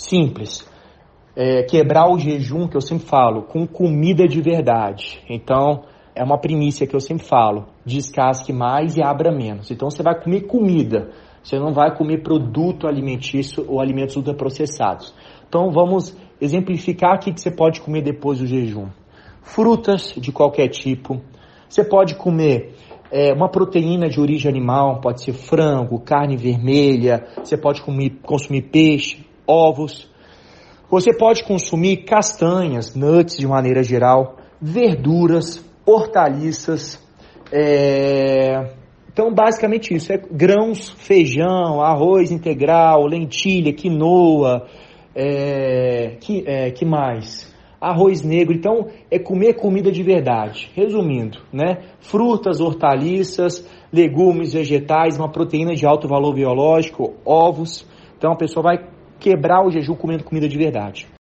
Simples. É, quebrar o jejum, que eu sempre falo, com comida de verdade. Então, é uma primícia que eu sempre falo: descasque mais e abra menos. Então, você vai comer comida, você não vai comer produto alimentício ou alimentos ultraprocessados. Então, vamos exemplificar o que você pode comer depois do jejum: frutas de qualquer tipo. Você pode comer é, uma proteína de origem animal, pode ser frango, carne vermelha, você pode comer, consumir peixe, ovos. Você pode consumir castanhas, nuts de maneira geral, verduras, hortaliças. É... Então, basicamente isso: é grãos, feijão, arroz integral, lentilha, quinoa, é... que, é, que mais? arroz negro. Então, é comer comida de verdade. Resumindo, né? Frutas, hortaliças, legumes, vegetais, uma proteína de alto valor biológico, ovos. Então, a pessoa vai quebrar o jejum comendo comida de verdade.